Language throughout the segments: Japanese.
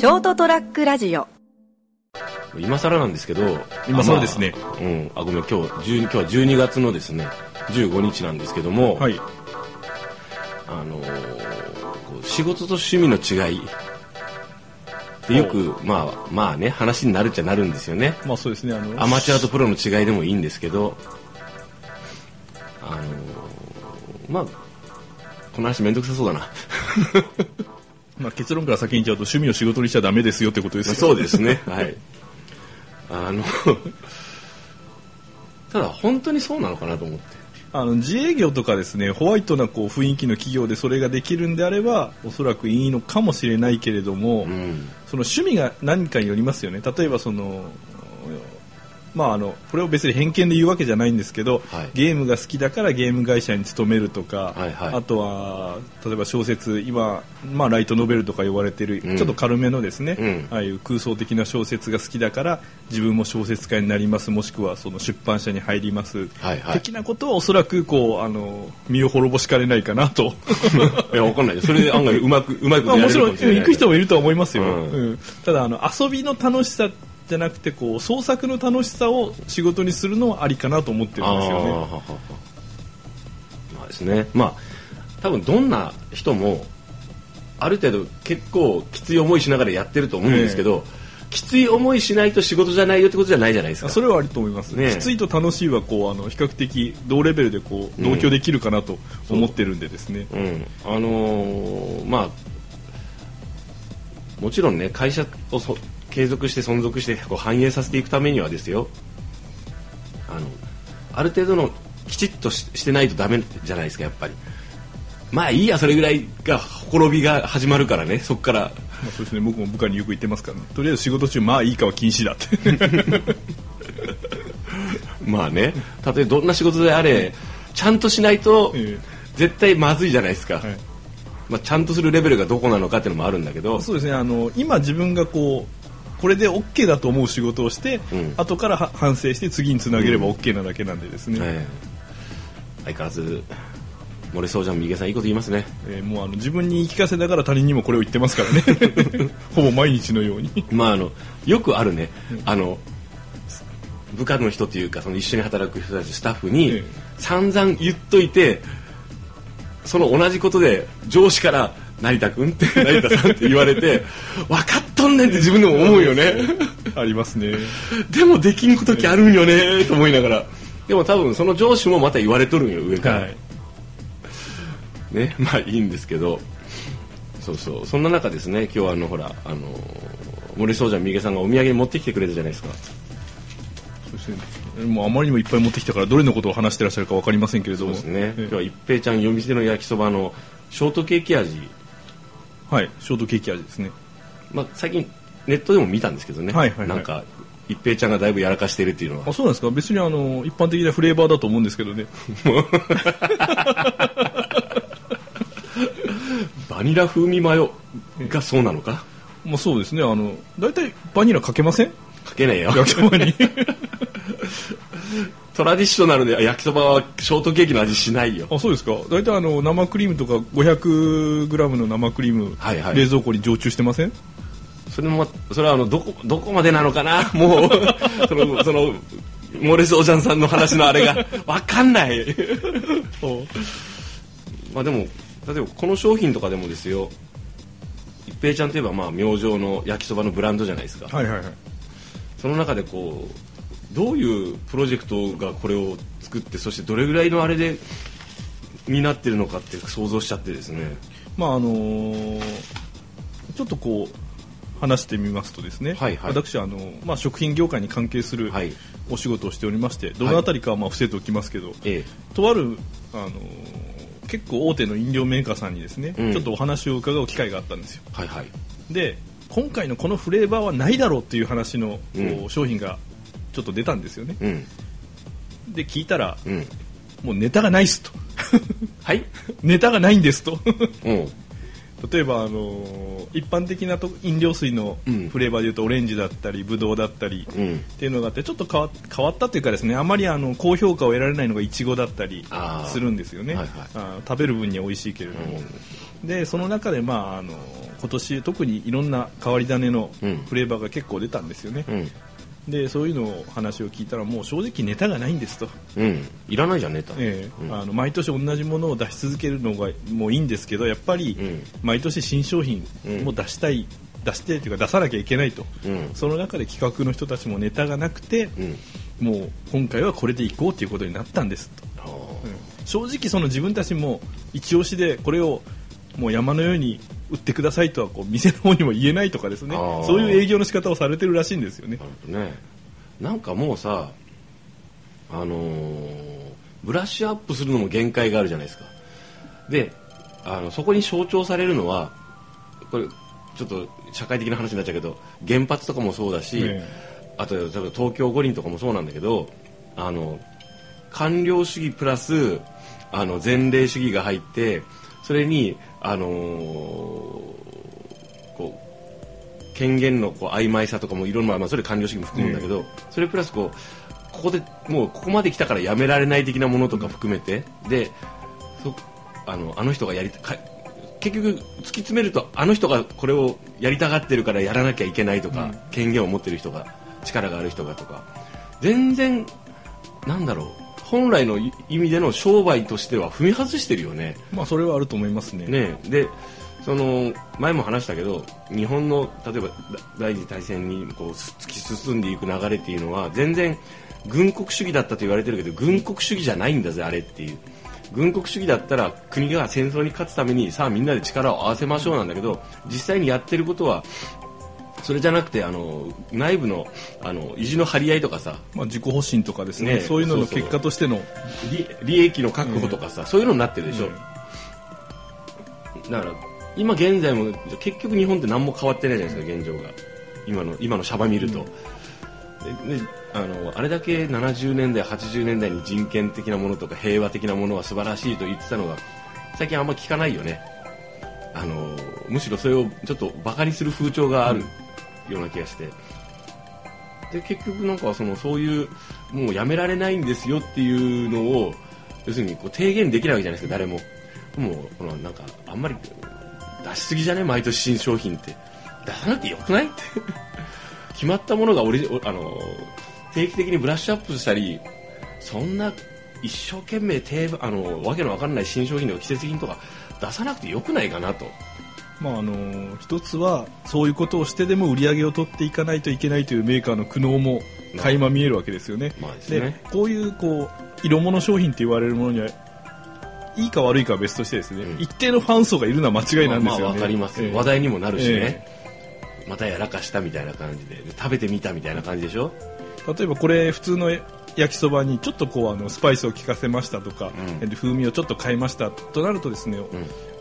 ショートトラックラジオ。今更なんですけど今更ですねあまあうん。あごめん今日12今日は12月のですね15日なんですけども、はい。あのーこう仕事と趣味の違い。でよくまあまあね話になるっちゃなるんですよね。まあそうですねあのアマチュアとプロの違いでもいいんですけどあのーまあこの話めんどくさそうだなまあ、結論から先に言っちゃうと趣味を仕事にしちゃダメですよってことですよ。そうですね。はい。あのただ本当にそうなのかなと思って。あの自営業とかですねホワイトなこう雰囲気の企業でそれができるんであればおそらくいいのかもしれないけれども、うん。その趣味が何かによりますよね。例えばそのまああのこれを別に偏見で言うわけじゃないんですけど、はい。ゲームが好きだからゲーム会社に勤めるとか、はいはい。あとは例えば小説今、まあ、ライトノベルとか呼ばれてる、うん。ちょっと軽めのですね、うん。ああいう空想的な小説が好きだから自分も小説家になりますもしくはその出版社に入ります、はいはい。的なことはおそらくこうあの身を滅ぼしかねないかなと。いやわかんない。よそれで案外うまくうまいことやれるまあもちろんかもしれない行く人もいるとは思いますよ、うん。うん。ただあの遊びの楽しさじゃなくてこう創作の楽しさを仕事にするのはありかなと思ってるんですよね。はははまあですね。まあ多分どんな人もある程度結構きつい思いしながらやってると思うんですけど、きつい思いしないと仕事じゃないよってことじゃないじゃないですか。それはあると思います、ねきついと楽しいはこうあの比較的同レベルでこう同居できるかなと思ってるんでですね、うん、あのーまあもちろんね会社をそ継続して存続してこう反映させていくためにはですよ。あのある程度のきちっとししてないとダメじゃないですかやっぱり。まあいいやそれぐらいがほころびが始まるからねそこから。まあ、そうですね僕も部下によく言ってますから、ね、とりあえず仕事中まあいいかは禁止だって。まあね。たとえどんな仕事であれちゃんとしないとえ。絶対まずいじゃないですか、はい。まあ、ちゃんとするレベルがどこなのかっていうのもあるんだけど。そうですねあの今自分がこうこれで OK だと思う仕事をして、うん。後からは反省して次につなげれば OK なだけなんでですね、ええ。相変わらず漏れそうじゃん右さんいいこと言いますね。えーもうあの自分に言い聞かせながら他人にもこれを言ってますからね。ほぼ毎日のように。まああのよくあるね、あの部下の人というかその一緒に働く人たちスタッフにええ。散々言っといてその同じことで上司から「成田君」って成田さんって言われて分かっとんねんって自分でも思うよね。ありますね。でもできん時あるんよねと思いながら。でも多分その上司もまた言われとるんよ上から、はい。ねまあいいんですけど。そうそう。そんな中ですね今日あのほらあの森総者三毛さんがお土産に持ってきてくれたじゃないですか。そうですね。もうあまりにもいっぱい持ってきたからどれのことを話してらっしゃるか分かりませんけれども。そうですね。え今日は一平ちゃん夜店の焼きそばのショートケーキ味、はいショートケーキ味ですねまあ、最近ネットでも見たんですけどね、はいはいはい。なんか一平ちゃんがだいぶやらかしてるっていうのは。あそうなんですか？別にあの一般的なフレーバーだと思うんですけどね。バニラ風味マヨがそうなのか？まあそうですね。あの大体バニラかけません？かけないよ。焼きそばに。トラディショナルで焼きそばはショートケーキの味しないよ。あそうですか。大体あの生クリームとか 500g の生クリーム、はいはい。冷蔵庫に常駐してません？それもそれはあのどこどこまでなのかな？もうそのそのモーレスおじゃんさんの話のあれが。わかんない。まあでも例えばこの商品とかでもですよ。一平ちゃんといえばまあ明星の焼きそばのブランドじゃないですか、はいはいはい。その中でこうどういうプロジェクトがこれを作ってそしてどれぐらいのあれでになってるのかって想像しちゃってですね。まああのーちょっとこう話してみますとですね、はいはい。私あの、まあ、食品業界に関係するはい。お仕事をしておりましてどのあたりかはまあ伏せておきますけど、えとある、あのー結構大手の飲料メーカーさんにですね、うん。ちょっとお話を伺う機会があったんですよ。えはいはい。で今回のこのフレーバーはないだろうっていう話の、こううん。商品がちょっと出たんですよね。うん。で聞いたらうん。もうネタがないっすと。はい。ネタがないんですと。うん例えば、あのー一般的なと飲料水のうん。フレーバーでいうとオレンジだったりブドウだったりうん。っていうのがあってちょっと変わ変わったというかですねあまりあの高評価を得られないのがイチゴだったりするんですよね、はいはい。あー食べる分には美味しいけれども、でその中で、まあ、あの今年特にいろんな変わり種のうん。フレーバーが結構出たんですよね、うんでそういうのを話を聞いたらもう正直ネタがないんですと、うん。いらないじゃんネタ、ええ。うん。あの毎年同じものを出し続けるのがもういいんですけどやっぱりうん。毎年新商品も出したい、出してというか出さなきゃいけないと、うん。その中で企画の人たちもネタがなくて、うん。もう今回はこれでいこうということになったんですと、正直その自分たちも一押しでこれをもう山のように売ってくださいとはこう店の方にも言えないとかですね。そういう営業の仕方をされてるらしいんですよね。ね。なんかもうさあのーブラッシュアップするのも限界があるじゃないですか。であのそこに象徴されるのはこれちょっと社会的な話になっちゃうけど原発とかもそうだし、え。あと例えば東京五輪とかもそうなんだけどあの官僚主義プラスあの前例主義が入ってそれにあのーこう権限のこう曖昧さとかもいろんな、まあ、それ官僚主義も含むんだけど、それプラスこうここでもうここまで来たからやめられない的なものとか含めて、でそあのあの人がやりたか結局突き詰めるとあの人がこれをやりたがってるからやらなきゃいけないとか、権限を持ってる人が力がある人がとか全然なんだろう本来の意味での商売としては踏み外してるよね。まあそれはあると思いますね。ねでその前も話したけど日本の例えばだ第二次大戦にこうす突き進んでいく流れっていうのは全然軍国主義だったと言われてるけど軍国主義じゃないんだぜあれっていう。軍国主義だったら国が戦争に勝つためにさあみんなで力を合わせましょうなんだけど実際にやってることはそれじゃなくてあの内部のあの意地の張り合いとかさまあ、自己保身とかですね。ねそういうのの結果としての。利利益の確保とかさ、そういうのになってるでしょ、だから今現在も結局日本って何も変わってないじゃないですか現状が。今の今のシャバ見ると、でであのあれだけ70年代80年代に人権的なものとか平和的なものは素晴らしいと言ってたのが最近あんま聞かないよね。あのむしろそれをちょっとバカにする風潮があるような気がして、で結局なんかそのそういうもうやめられないんですよっていうのを要するにこう提言できないわけじゃないですか誰も。もうこのなんかあんまり出しすぎじゃね？毎年新商品って。出さなくてよくないって。決まったものがオリあの定期的にブラッシュアップしたりそんな一生懸命定あのわけのわかんない新商品とか季節品とか出さなくてよくないかなと。まああの一つはそういうことをしてでも売り上げを取っていかないといけないというメーカーの苦悩も垣間見えるわけですよね。まあでね。こういうこう色物商品って言われるものにはいいか悪いかは別としてですね、うん。一定のファン層がいるのは間違いなんですよね。まあわかりますよ、ええ。話題にもなるしね。え、またやらかしたみたいな感じで。で食べてみたみたいな感じでしょ？例えばこれ普通の焼きそばにちょっとこうあのスパイスを効かせましたとか、うん。で風味をちょっと変えましたとなるとですね、う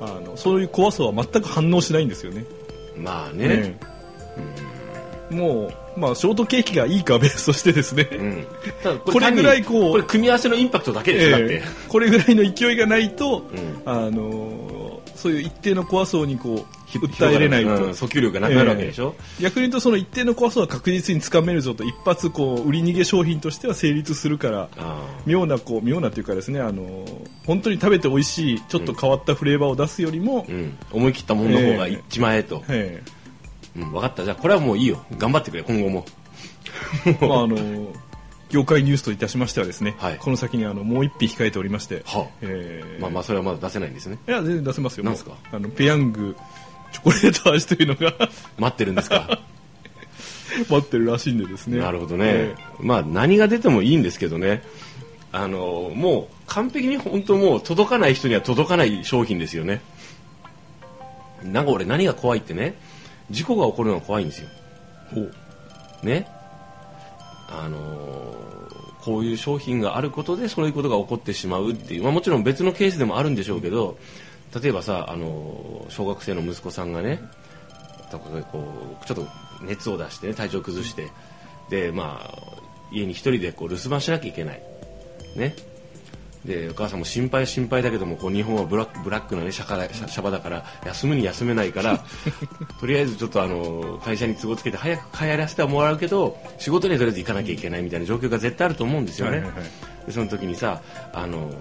あのそういう怖さは全く反応しないんですよね。まあね、え。えもう、まあ、ショートケーキがいいかは別としてですね、こ これぐらいこうこれ組み合わせのインパクトだけですええ。これぐらいの勢いがないと、うん。あのそういう一定の怖そうにこう訴えれないと、うん。訴求力がなくなるわけでしょ、逆に言うとその一定の怖さは確実につかめるぞと一発こう売り逃げ商品としては成立するからあ妙なこう妙なというかですねあの本当に食べて美味しいちょっと変わったフレーバーを出すよりもあ、うん、思い切ったものの方が一万円と、えうん、分かった。じゃあこれはもういいよ。頑張ってくれ今後も。え まああの業界ニュースといたしましてはですね、はい。この先にあのもう一品控えておりまして、はあ。ええ。まあまあそれはまだ出せないんですね。いや全然出せますよなんすか？あのペヤングチョコレート味というのが。待ってるんですか？待ってるらしいんでですね。なるほどね、えまあ何が出てもいいんですけどね。あのもう完璧に本当もう届かない人には届かない商品ですよね。なんか俺何が怖いってね事故が起こるのが怖いんですよ。えほう。ね。あのーこういう商品があることでそういうことが起こってしまうっていう、まあ、もちろん別のケースでもあるんでしょうけど例えばさ、あの小学生の息子さんがねとかこうちょっと熱を出して、ね、体調を崩してで、まあ、家に一人でこう留守番しなきゃいけない、ね、でお母さんも心配は心配だけどもこう日本はブラックブラックな、ね、シャカだシャバだから休むに休めないから とりあえずちょっとあの会社に都合つけて早く帰らせてはもらうけど仕事にはとりあえず行かなきゃいけないみたいな状況が絶対あると思うんですよね。はいはいはいでその時にさあの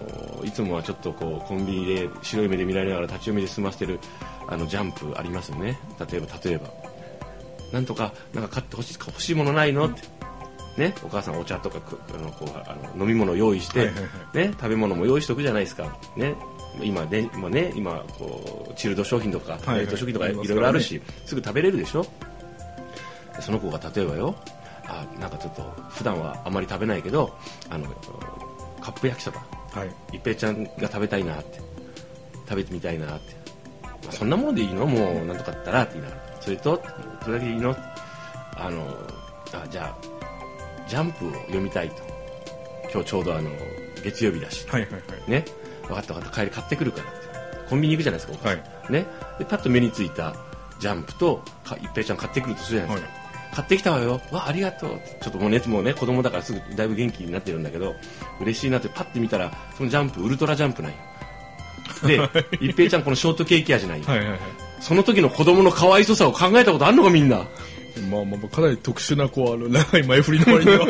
いつもはちょっとこうコンビニで白い目で見られながら立ち読みで済ませてるあのジャンプありますよね例えば例えばなんとかなんか買って欲しい欲しいものないのって。ね、お母さんお茶とかくあのこうあの飲み物を用意して、ね、食べ物も用意しておくじゃないですか、ね、今ね今ね今こうチルド商品とか冷凍食品とかいろいろあるし、すぐ食べれるでしょ？でその子が例えばよあなんかちょっと普段はあまり食べないけどあのカップ焼きそば。はい。一平ちゃんが食べたいなって。食べてみたいなって、まあそんなものでいいの？もうなんとかだったらって言いながら。それとそれだけでいいの？あのあじゃあジャンプを読みたいと。今日ちょうどあの月曜日だし。はいはいはい。ね。分かった分かった。帰り買ってくるからって。コンビニ行くじゃないですか、はい。ね。でパッと目についたジャンプとか一平ちゃん買ってくるとするじゃないですか、買ってきたわよ。わありがとう。ちょっともうねもうね子供だからすぐだいぶ元気になってるんだけど嬉しいなってパッて見たらそのジャンプウルトラジャンプなんよで 一平ちゃんこのショートケーキ味なんよ、はいはいはい。その時の子供の可愛さを考えたことあんのかみんなまあまあまあかなり特殊なこうあの 長い前振りの割には。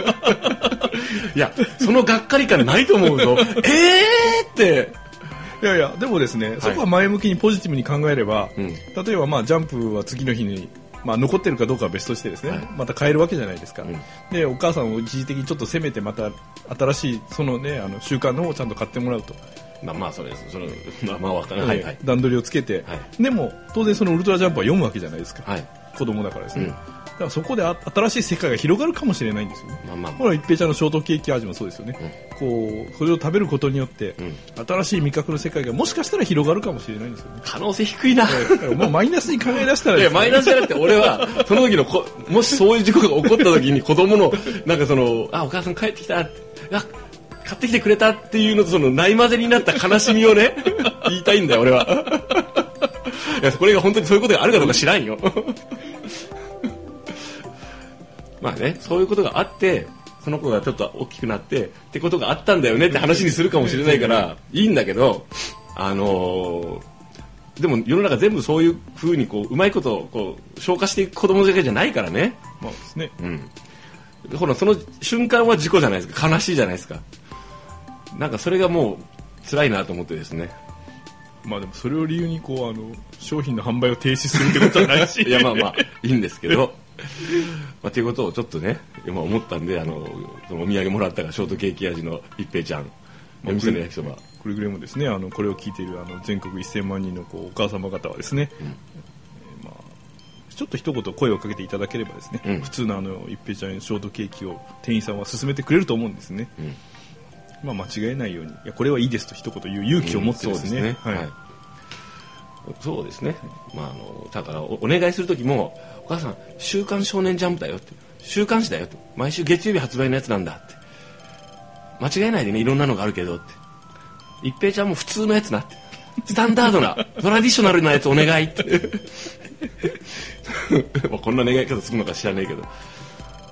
いやそのがっかり感ないと思うぞ。えーって。いやいやでもですね、そこは前向きにポジティブに考えれば、うん。例えばまあジャンプは次の日にまあ、残ってるかどうかは別としてですね、はい。また変えるわけじゃないですか、うん。でお母さんを一時的にちょっと責めてまた新しいそのねあの習慣の方をちゃんと買ってもらうと、まあまあそれその まあまあわからない。はいはい。段取りをつけて、はでも当然そのウルトラジャンプは読むわけじゃないですか、はい。子供だからですね、うん。だからそこであ新しい世界が広がるかもしれないんですよね。まあまあまほら一平ちゃんのショートケーキ味もそうですよね、こうそれを食べることによって、新しい味覚の世界がもしかしたら広がるかもしれないんですよね。可能性低いな。もうマイナスに考え出したら いや、マイナスじゃなくて、俺は、その時のこ、もしそういう事故が起こった時に子供の、なんかその、あ、お母さん帰ってきたって、あ、買ってきてくれたっていうのと、その、ないまぜになった悲しみをね、言いたいんだよ、俺は。いや、これが本当にそういうことがあるかどうか知らんよ。まあね、そういうことがあって、その子がちょっと大きくなって、ってことがあったんだよねって話にするかもしれないから、いいんだけど、あのーでも世の中全部そういう風にこううまいことをこう消化していく子供だけじゃないからね。まあですねうん。ほらその瞬間は事故じゃないですか。悲しいじゃないですか。なんかそれがもう辛いなと思ってですね。まあでもそれを理由にこうあの商品の販売を停止するってことはないし いやまあまあいいんですけど。まあ、ということをちょっとね今思ったんであのそのお土産もらったがショートケーキ味の一平ちゃん。お店の焼きそば。くれぐれもですねあのこれを聞いているあの全国1000万人のこうお母様方はですね、えーまあ、ちょっと一言声をかけていただければですね、うん。普通のあの一平ちゃんのショートケーキを店員さんは勧めてくれると思うんですね、ん。まあ、間違えないようにいやこれはいいですと一言言う勇気を持ってですね,、そうはいそうですね、まあ、あのだからおお願いする時も「お母さん週刊少年ジャンプだよ」って「週刊誌だよ」って「毎週月曜日発売のやつなんだ」って「間違えないでねいろんなのがあるけど」って「一平ちゃんも普通のやつな」って「スタンダードな トラディショナルなやつお願い」って。まあこんな願い方するのか知らないけど。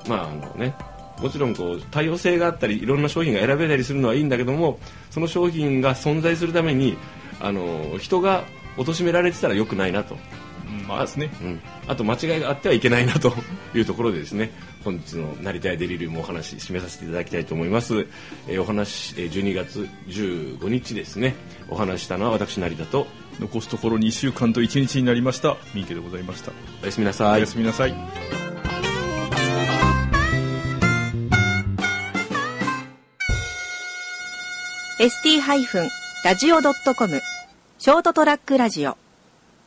まああのねもちろんこう多様性があったりいろんな商品が選べたりするのはいいんだけどもその商品が存在するためにあの人が貶められてたらよくないなと、うんまあですね。うん、あと間違いがあってはいけないなと いうところでですね本日の「なりたいデリリウム」お話締めさせていただきたいと思います、えーお話、えー12月15日ですね。お話ししたのは私成田と。残すところ2週間と1日になりました。三池でございました、おやすみなさい。おやすみなさい。ー ST-radio.com ショートトラックラジオ。